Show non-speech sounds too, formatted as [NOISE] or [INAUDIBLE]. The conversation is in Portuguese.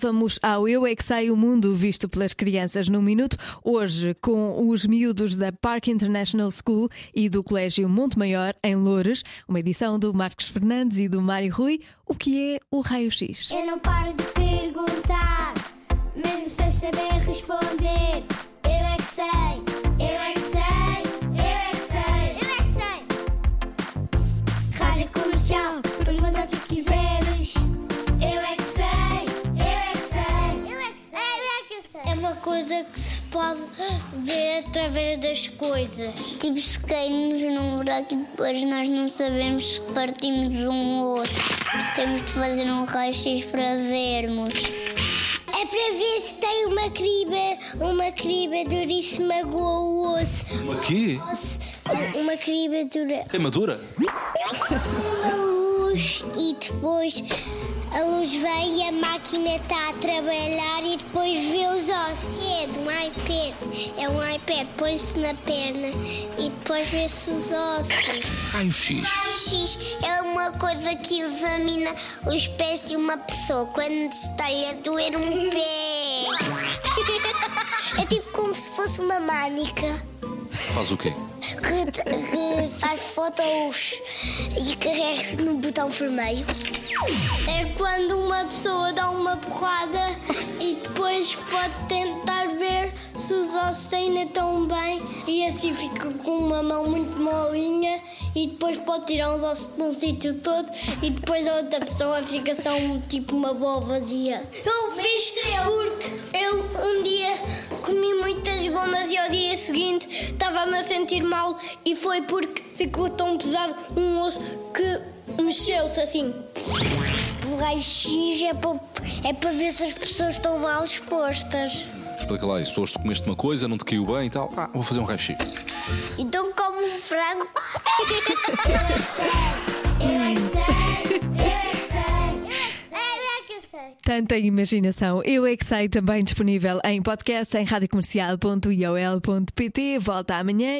Vamos ao Eu é que Sei o Mundo visto pelas crianças num minuto. Hoje com os miúdos da Park International School e do Colégio Monte Maior em Loures, uma edição do Marcos Fernandes e do Mário Rui. O que é o raio-x? Eu não paro de perguntar, mesmo sem saber responder. Eu é que sei, eu é que sei, eu é que sei, eu é que sei. Rádio comercial, pergunta o que quiseres. Coisa que se pode ver através das coisas. Tipo, se caímos num buraco e depois nós não sabemos se partimos um osso. Temos de fazer um raio-x para vermos. É para ver se tem uma criba, uma criba dura e se magoa o osso. Uma quê? Uma criba dura. Queimadura? Uma luz e depois a luz vem e a máquina está a trabalhar e depois vê os ossos. É de um iPad. É um iPad, põe-se na perna e depois vê-se os ossos. Raio-X. X é uma coisa que examina os pés de uma pessoa quando está a doer um pé. [LAUGHS] É tipo como se fosse uma mânica Faz o quê? Que, que faz fotos e carrega-se no botão vermelho. É quando uma pessoa dá uma porrada e depois pode tentar ver se os ossos ainda estão bem e assim fica com uma mão muito molinha e depois pode tirar os ossos de um sítio todo e depois a outra pessoa fica só um, tipo uma bola vazia. Eu fiz porque estava-me a sentir mal e foi porque ficou tão pesado um osso que mexeu-se assim. O raio-x é para, é para ver se as pessoas estão mal expostas. Explica lá isso. Tu hoje comeste uma coisa, não te caiu bem e tal. Ah, vou fazer um raio-X. Então como um frango. [LAUGHS] Eu é que sei, eu é que sei, Tanta imaginação. Eu é que sei também disponível em podcast em radiocomercial.iol.pt. Volta amanhã.